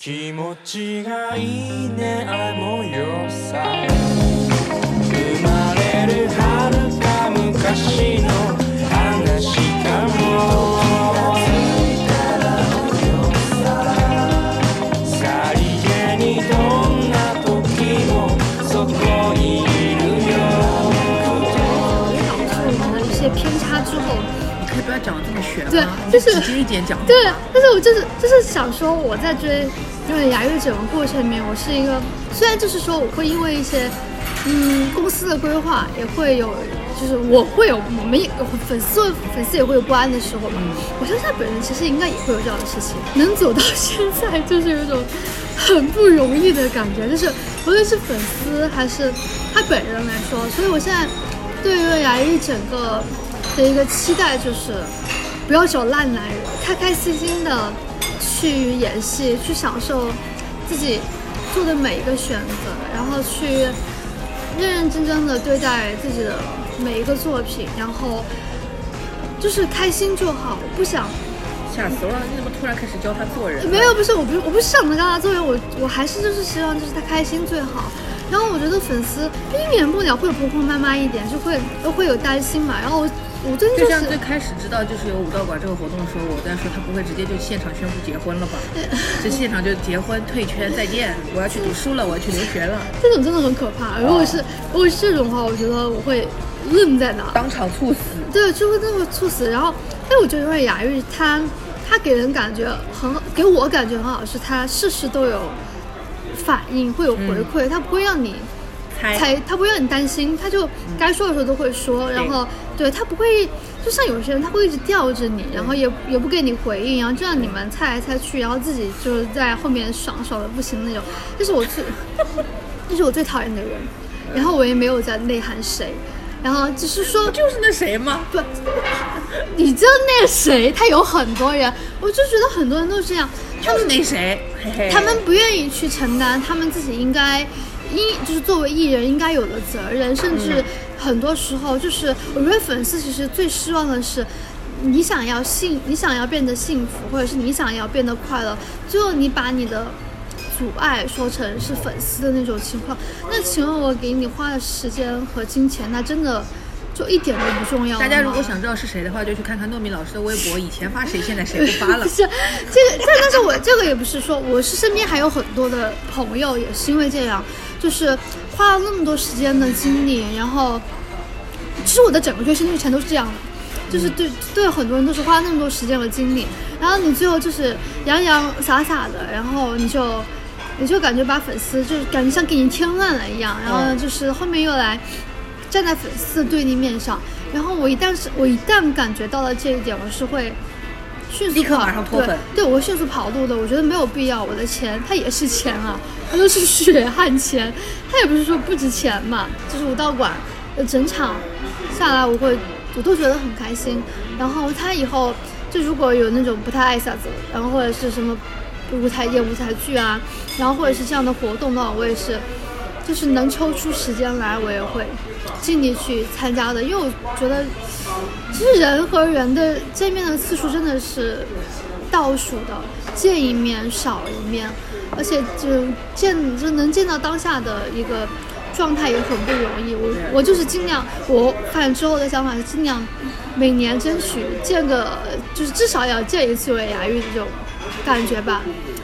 気持ちがいいねあの夜さ生まれる遥か昔の話かもさりげにどんな時もそこにいるよ我们的一些偏差之后，你可以不要讲的这么玄对吗？就是直接一点讲。对，但是我就是就是想说，我在追 因为牙医整个过程里面，我是一个虽然就是说我会因为一些嗯公司的规划，也会有就是我会有我们也粉丝粉丝也会有不安的时候嘛。我相信他本人其实应该也会有这样的事情，能走到现在就是有一种很不容易的感觉，就是无论是粉丝还是他本人来说，所以我现在对于牙医整个的一个期待就是。不要找烂男人，开开心心的去演戏，去享受自己做的每一个选择，然后去认认真真的对待自己的每一个作品，然后就是开心就好，不想吓死我了！你怎么突然开始教他做人？没有，不是，我不是，我不是想着教他做人，我我还是就是希望就是他开心最好。然后我觉得粉丝避免不了会婆婆妈妈一点，就会都会有担心嘛。然后我我最近就就是像最开始知道就是有武道馆这个活动的时候，我在说他不会直接就现场宣布结婚了吧？这现场就结婚退圈再见，我要去读书了，我要去留学了，这种真的很可怕。如果是如果是这种的话，我觉得我会愣在那。当场猝死。对，就会那么猝死。然后，但我觉得因为雅玉她她给人感觉很，给我感觉很好，是他事事都有反应，会有回馈，他不会让你猜猜，她不会让你担心，他就该说的时候都会说。然后，对他不会，就像有些人他会一直吊着你，然后也也不给你回应，然后这样你们猜来猜去，然后自己就是在后面爽爽的不行那种。这是我最，这是我最讨厌的人。然后我也没有在内涵谁。然后只是说，就是那谁吗？不，你知道那个谁，他有很多人，我就觉得很多人都这样，就是那谁，他们不愿意去承担他们自己应该应就是作为艺人应该有的责任，甚至很多时候就是我觉得粉丝其实最失望的是。你想要幸，你想要变得幸福，或者是你想要变得快乐，最后你把你的阻碍说成是粉丝的那种情况，那请问我给你花的时间和金钱，那真的就一点都不重要大家如果想知道是谁的话，就去看看糯米老师的微博，以前发谁，现在谁不发了不。是 这个，这但是我这个也不是说，我是身边还有很多的朋友也是因为这样，就是花了那么多时间的精力，然后其实我的整个追星历程都是这样的。就是对对很多人都是花那么多时间和精力，然后你最后就是洋洋洒洒的，然后你就你就感觉把粉丝就是感觉像给你添乱了一样，然后就是后面又来站在粉丝的对立面上，然后我一旦是我一旦感觉到了这一点，我是会迅速立刻马上脱粉对，对我会迅速跑路的。我觉得没有必要，我的钱它也是钱啊，它都是血汗钱，它也不是说不值钱嘛。就是武道馆的整场下来，我会我都觉得很开心。然后他以后就如果有那种不太爱啥子，然后或者是什么舞台演舞台剧啊，然后或者是这样的活动的话，我也是。就是能抽出时间来，我也会尽力去参加的，因为我觉得，其实人和人的见面的次数真的是倒数的，见一面少一面，而且就见就能见到当下的一个状态也很不容易。我我就是尽量，我反正之后的想法是尽量每年争取见个，就是至少要见一次为雅玉这种感觉吧。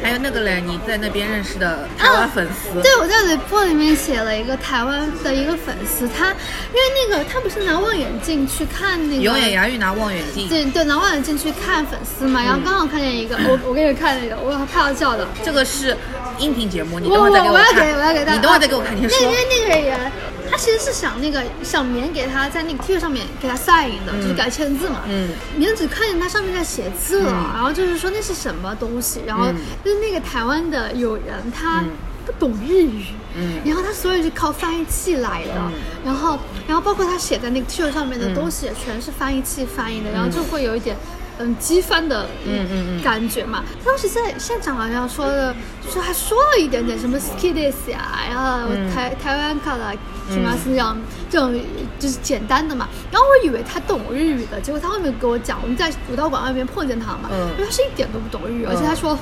还有那个嘞，你在那边认识的台湾粉丝，对，我在 report 里面写了一个台湾的一个粉丝，他因为那个他不是拿望远镜去看那个永远牙玉拿望远镜，对对，拿望远镜去看粉丝嘛，然后刚好看见一个，我我给你看那个，我拍到笑的。这个是音频节目，你等会再给我我要看，给我要给他，你等会再给我看，你先说那因。为那个人，他其实是想那个想棉给他在那个 T 恤上面给他 sign 的，就是给他签字嘛。嗯，棉只看见他上面在写字了，然后就是说那是什么东西，然后嗯就是那个台湾的友人他不懂日语，嗯然后他所有是靠翻译器来的，然后然后包括他写在那个 T 恤上面的东西也全是翻译器翻译的，然后就会有一点。嗯，激翻的嗯嗯嗯感觉嘛。当时在现场好像说的，就是还说了一点点什么 ski this 呀，然后嗯台、台湾卡拉什么是这样、这种就是简单的嘛。然后我以为他懂日语的，结果他后面跟我讲，我们在武道馆外面碰见他嘛，嗯因为他是一点都不懂日语，而且他说。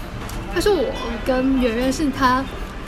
他说我跟圆圆是他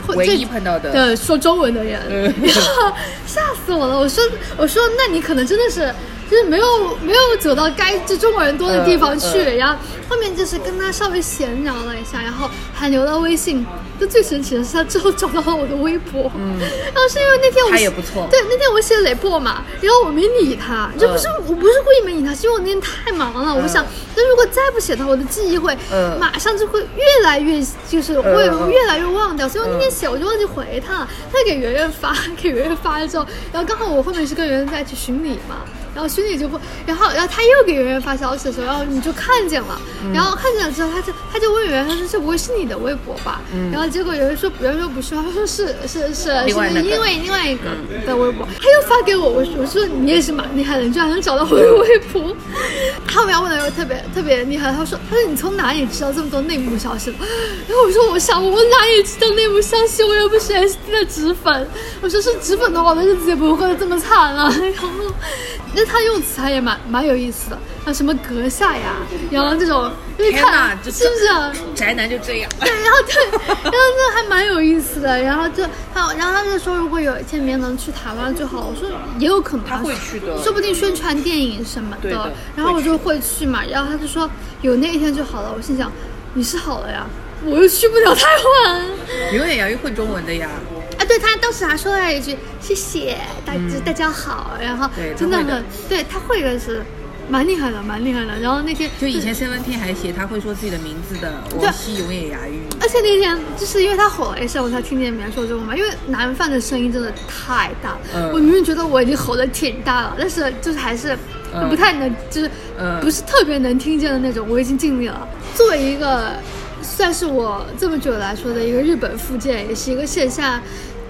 会唯一碰到的对说中文的人，嗯然后 吓死我了。我说我说那你可能真的是。就是没有没有走到该就中国人多的地方去，然后后面就是跟他稍微闲聊了一下，然后还留了微信。就最神奇的是，他之后找到了我的微博，嗯，然后是因为那天我他也不错。对，那天我写雷波嘛，然后我没理他，就不是、我不是故意没理他，是因为我那天太忙了，我想，那如果再不写他，我的记忆会嗯。马上就会越来越，就是会越来越忘掉，所以我那天写我就忘记回他了。他给圆圆发，给圆圆发了之后，然后刚好我后面是跟圆圆在一起巡礼嘛，然后巡礼就不，然后然后他又给圆圆发消息的时候，然后你就看见了，嗯然后看见了之后，他就他就问圆圆，他说这不会是你的微博吧？然后结果圆圆说圆圆说不是，他说是是是是因为另外一个的微博，他又发给我，我说我说你也是蛮厉害的，你居然能找到我的微博。他问的又特别特别厉害，他说他说你从哪里知道这么多内幕消息的？然后我说我想我哪里知道内幕消息，我又不是 SD 的纸粉，我说是纸粉的话，我的日子也不会过得这么惨了。然后那他用词还也蛮蛮有意思的，像什么阁下呀，然后这种就是天哪看这是不是啊？宅男就这样。对，然后对，然后这还蛮有意思的。然后就他，然后他就说，如果有一天明能去台湾就好。我说也有可能啊，他会去的说不定宣传电影什么对的然后我就会去嘛。然后他就说有那一天就好了。我心想你是好了呀，我又去不了台湾。永远要会中文的呀。啊，对他当时还说了一句谢谢大大家好，然后真的很对他会的是蛮厉害的，蛮厉害的。然后那天就以前 Seventeen 还写他会说自己的名字的，对王希永远牙语。而且那天就是因为他吼了一声，我才听见别人说中文嘛。因为男范的声音真的太大了，嗯我明明觉得我已经吼的挺大了，但是就是还是嗯不太能，就是嗯不是特别能听见的那种。我已经尽力了。作为一个算是我这么久来说的一个日本附件，也是一个线下。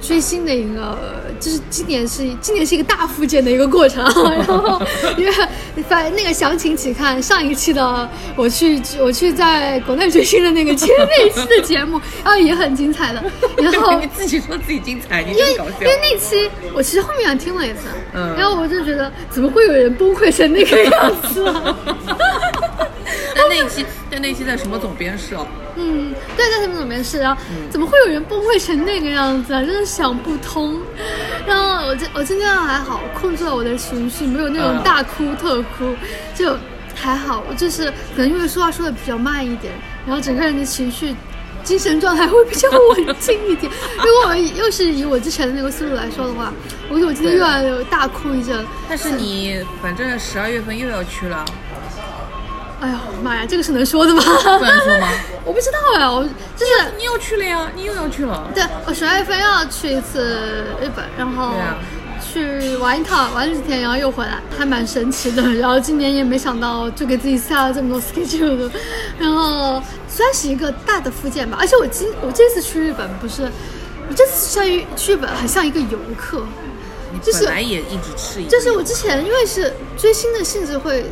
追星的一个，就是今年是今年是一个大复健的一个过程，然后因为反那个详情请看上一期的我去我去在国内追星的那个节那一期的节目，然 后也很精彩的，然后你自己说自己精彩，你因为因。为那期我其实后面还听了一次，嗯然后我就觉得怎么会有人崩溃成那个样子啊？但那一期，但那一期在什么总编室哦？嗯，对，在什么总编室，然后怎么会有人崩溃成那个样子啊？真的想不通。然后我今我今天还好，控制了我的情绪，没有那种嗯大哭特哭，就还好。我就是可能因为说话说的比较慢一点，然后整个人的情绪。精神状态会比较 稳定一点。如果我又是以我之前的那个思路来说的话，我觉得我今天又要大哭一阵。但是你反正十二月份又要去了，哎呀妈呀，这个是能说的吗？不能说吗？我不知道呀，我就是你又去了呀，你又要去了。对，我十二月份要去一次日本，然后去玩一趟，玩几天，然后又回来，还蛮神奇的。然后今年也没想到，就给自己下了这么多 schedule，然后算是一个大的附件吧。而且我今我这次去日本不是，我这次像一去日本很像一个游客，你就是本来也一直吃，就是我之前因为是追星的性质会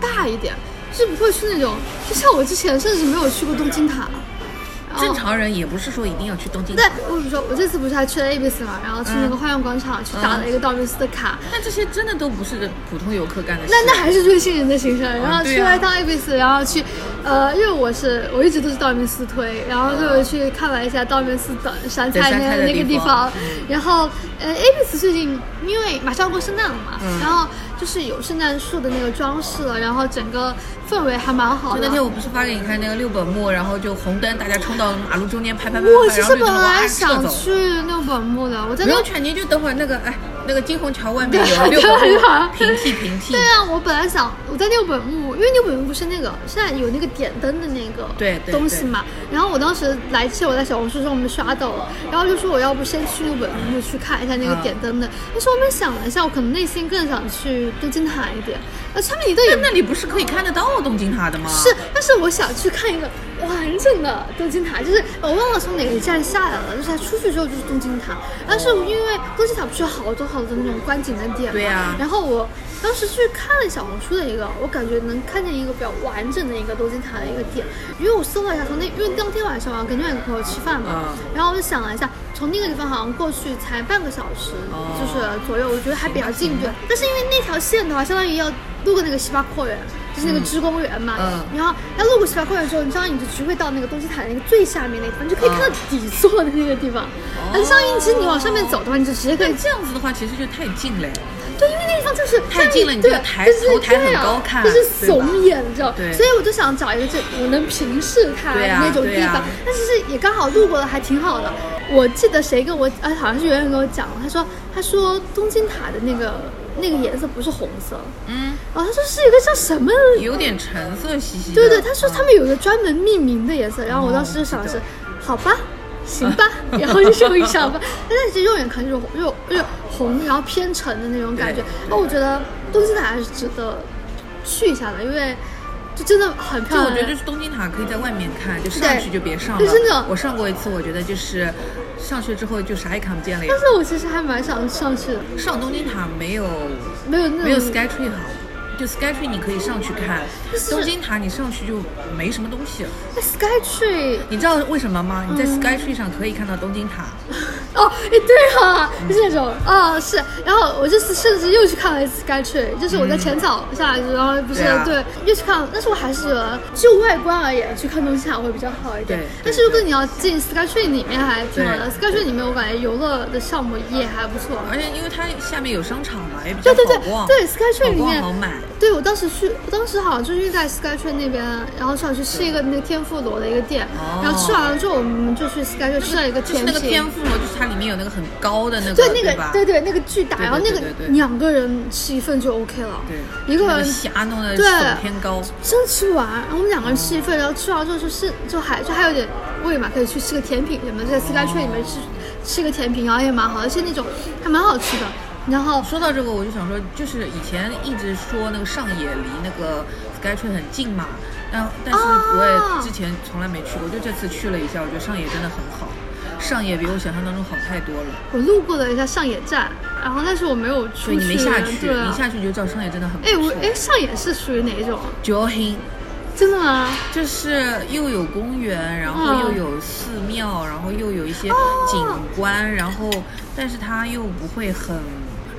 大一点，就是不会去那种，就像我之前甚至没有去过东京塔。正常人也不是说一定要去东京对，我比如说我这次不是还去了 A B C 嘛，然后去那个花样广场去打了一个道明寺的卡，那这些真的都不是普通游客干的事。那那还是追星人的行程。然后去了一趟 A B C，然后去，呃，因为我是我一直都是道明寺推，然后就去看了一下道明寺的山菜那个那那个地方，然后呃，ABS 最近因为马上要过圣诞了嘛，嗯然后就是有圣诞树的那个装饰了，然后整个氛围还蛮好的。就那天我不是发给你看那个六本木，然后就红灯，大家冲到马路中间拍拍拍我其实本来想。去六本木的，我在那不用去，你就等会儿那个哎，那个金虹桥外面有六对本啊木平替平替对，啊，我本来想我在六本木，因为六本木不是那个现在有那个点灯的那个东西嘛。然后我当时来之前我在小红书上我们刷到了，然后就说我要不先去六本木去看一下那个嗯点灯的。但是我们想了一下，我可能内心更想去东京塔一点。呃，他们你都有那那里不是可以看得到东京塔的吗？是，但是我想去看一个完整的东京塔，就是我忘了从哪个站下来了，就是它出去之后就是东京塔。但是因为东京塔不是有好多好多那种观景的点嘛，对呀然后我当时去看了小红书的一个，我感觉能看见一个比较完整的一个东京塔的一个点，因为我搜了一下，从那因为当天晚上我要跟另外一个朋友吃饭嘛，嗯然后我就想了一下，从那个地方好像过去才半个小时，哦就是左右，我觉得还比较近对。但是因为那条线的话，相当于要路过那个西八廓园。就是那个芝公园嘛，嗯然后要路过西八廓园之后，你相当于你就只会到那个东西塔的那个最下面那方，你就可以看到底座的那个地方。而且相当于其实你往上面走的话，你就直接可以这样子的话，其实就太近了。对，因为那个地方就是太近了你对这个抬就是头抬很高看就是对吧耸眼，你知道？对所以我就想找一个这我能平视它对啊那种地方但其实也刚好路过了，还挺好的。我记得谁跟我，呃，好像是圆圆跟我讲，他说他说东京塔的那个那个颜色不是红色，嗯，然后他说是一个叫什么。有点橙色兮兮。对对，他说嗯他们有一个专门命名的颜色，然后我当时就想的是哦，好吧，行吧，然后就用一下吧，但是其实肉眼看就是肉就是红，然后偏橙的那种感觉对。那我觉得东京塔还是值得去一下的，因为就真的很漂亮。就我觉得就是东京塔可以在外面看，就上去就别上了。对真的我上过一次，我觉得就是上去之后就啥也看不见了呀但。是我其实还蛮想上去的，上东京塔没有没有那种没有 Skytree 好，就 Skytree 你可以上去看，东京塔你上去就没什么东西了。哎 Skytree 你知道为什么吗？你在嗯 Skytree 上可以看到东京塔，哦，哎对啊，就是那种哦是，然后我这次甚至又去看了一次 Skytree，就是我在浅草下来，然后不是对又去看了，但是我还是觉得就外观而言，去看东京塔会比较好一点对。但是如果你要进 Skytree 里面还挺好的，Skytree 里面我感觉游乐的项目也还不错。而且因为它下面有商场嘛，也比较对对对好逛，对，Skytree 里面逛好买。对，我当时去，我当时好像就是在 Skytree 那边，然后想去吃一个那个天妇罗的一个店，哦然后吃完了之后，我们就去 Skytree 吃了一个就是甜品。那个天妇罗，就是它里面有那个很高的那个，对那个吧？对对那个巨大，然后那个两个人吃一份就 OK 了，对，一个人对手偏高，真吃不完，然后我们两个人吃一份，然后吃完之后就是就还就还有点胃嘛，可以去吃个甜品什么的，在 Skytree 里面吃吃个甜品，然后也蛮好，而且那种还蛮好吃的。然后说到这个，我就想说，就是以前一直说那个上野离那个 Skytree 很近嘛，但但是我也之前从来没去过，就这次去了一下，我觉得上野真的很好，上野比我想象当中好太多了。我路过了一下上野站，然后但是我没有去，你没下去，啊你下去你就知道上野真的很不哎，我错。哎，上野是属于哪一种啊？九黑真的吗？就是又有公园，然后嗯又有寺庙，然后又有一些景观，然后但是它又不会很。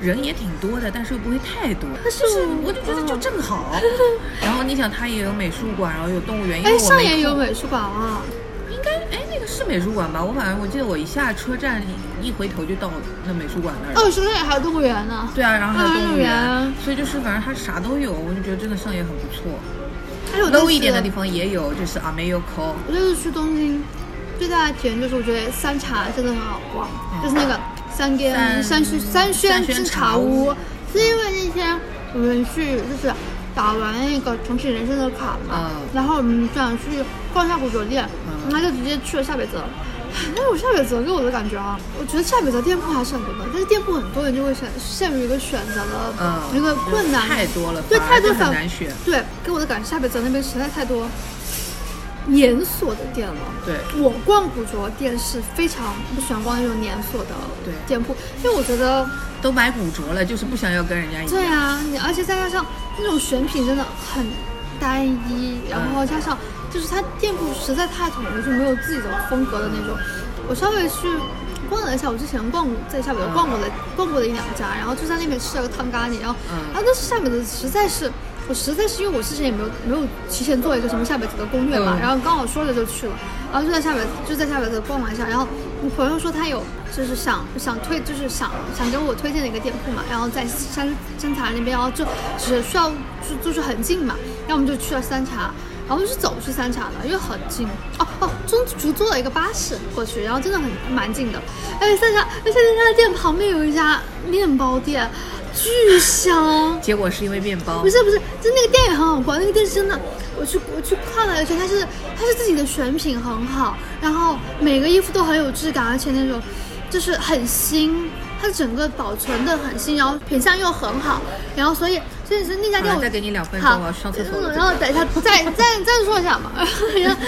人也挺多的，但是又不会太多，但是就是我就觉得就嗯正好。然后你想，它也有美术馆，然后有动物园，因为哎，我上野没空有美术馆啊。应该哎那个是美术馆吧？我反正我记得我一下车站一一回头就到那美术馆那儿了。哦，上野还有动物园呢。对啊，然后还有啊动物园园，所以就是反正它啥都有，我就觉得真的上野很不错。还有 low 一点的地。方也有，就是 Ameyoko。我这次去东京最大的体验就是，我觉得三茶真的很好逛，就是那个三间三三轩三轩之茶茶屋。屋，是因为那天我们去就是打完那个重启人生的卡嘛，嗯。然后我们就想去逛一下古着店，嗯。然后就直接去了下北泽。但 是我下北泽给我的感觉啊，我觉得下北泽店铺还是很多的，但是店铺很多，人就会选陷入一个选择的嗯，一个困难，太多了，对，太多反很难选。对，给我的感觉，夏北泽那边实在太多连锁的店了。对我逛古着店是非常不喜欢逛那种连锁的店铺，因为我觉得，都买古着了，就是不想要跟人家一样。对啊，你而且再加上那种选品真的很单一，然后加上就是它店铺实在太统一，就没有自己的风格的那种。我稍微去逛了一下，我之前逛过在下北泽逛过的、逛过的一两家，然后就在那边吃了个汤咖喱，然后、嗯然后但是下面的实在是。我实在是因为我之前也没有没有提前做一个什么下北泽的攻略嘛，嗯然后刚好说着就去了，然后就在下北就在下北泽逛了一下，然后我朋友说他有就是想想推就是想想给我推荐的一个店铺嘛，然后在山山茶那边，然后就只需要就就是很近嘛，然后我们就去了三茶，然后就是走去三茶的，因为很近。哦哦，中途坐了一个巴士过去，然后真的很蛮近的。哎，三家，而且那家店旁边有一家面包店，巨香。结果是因为面包不，是不是，就那个店也很好逛，那个店是真的，我去我去看了一圈，它是它是自己的选品很好，然后每个衣服都很有质感，而且那种就是很新，它整个保存的很新，然后品相又很好，然后所以所以是那家店我再给你两分钟我要上厕所然后等一下再再再说一下嘛，然后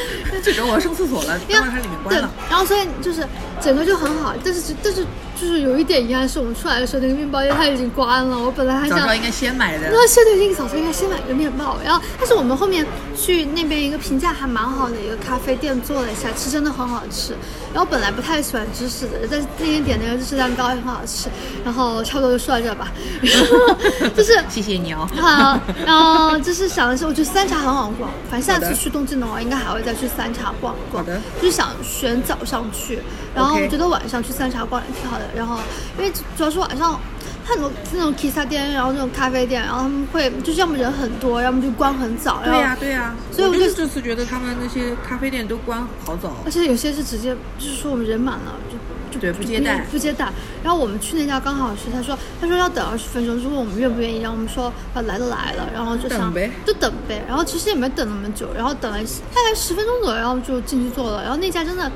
这时候我要上厕所了，等会儿它里面关了。对，然后所以就是整个就很好，但是但是就就是有一点遗憾，是我们出来的时候那个面包店它已经关了。我本来还想早知道应该先买的。那现在应该早上应该先买个面包，然后但是我们后面去那边一个评价还蛮好的一个咖啡店坐了一下，吃真的很好吃。然后本来不太喜欢芝士的，但是那天点那个芝士蛋糕也很好吃。然后差不多就说到这吧，然后就是谢谢你哦。好，然后就是想的是，我觉得三茶很好逛，反正下次去东京的话，应该还会再去三茶逛逛。好的就是想选早上去，然后我觉得晚上去三茶逛也挺好的。然后因为主要是晚上。很多那种 Kissa 店，然后那种咖啡店，然后他们会就是要么人很多，要么就关很早。对呀、对呀、所以我就就这次觉得他们那些咖啡店都关好早而。且有些是直接就是说我们人满了就就对不接待不接待。然后我们去那家刚好是他说他说要等二十分钟，就问我们愿不愿意，然后我们说啊来都来了，然后就想等呗就等呗。然后其实也没等那么久，然后等了大概十分钟左右，然后就进去坐了。然后那家真的。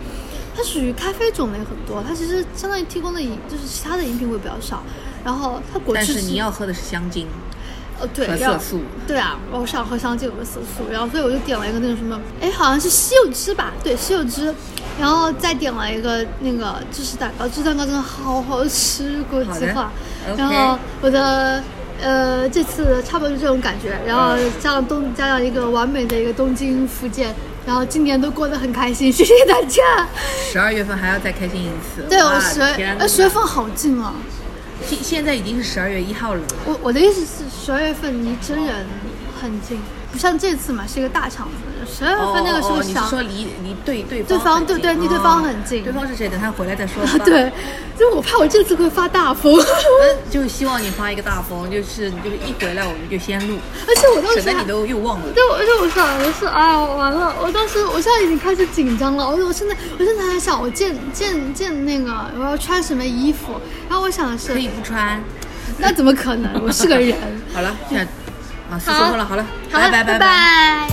它属于咖啡种类很多，它其实相当于提供的饮就是其他的饮品会比较少，然后它果汁但是你要喝的是香精，呃，对，色素。对啊，我想喝香精和色素，然后所以我就点了一个那种什么，哎，好像是西柚汁吧，对，西柚汁，然后再点了一个那个芝士蛋糕，芝士蛋糕真的好好吃，国际化。然后我的呃这次差不多就这种感觉，然后加上东加上一个完美的一个东京复健，然后今年都过得很开心，谢谢大家。十二月份还要再开心一次。对，我哇十月十月份好近啊。现现在已经是十二月一号了。我我的意思是，十二月份离真人很近，不像这次嘛是一个大场子。十二月份那个时候哦哦你想，是说离离对对对方对对离对方很近哦对方是谁？等他回来再说 吧。对，就我怕我这次会发大疯，那就希望你发一个大疯，就是你就是一回来我们就先录，而且我当时你都又忘了。对，而且我想的是，哎呀，完了！我当时，我现在已经开始紧张了。我我现在，我现在在想，我见见见那个我要穿什么衣服。然后我想的是可，以不穿。那怎么可能？我是个人。好了，现在啊，是好说说了，好了，好了，拜拜拜拜。拜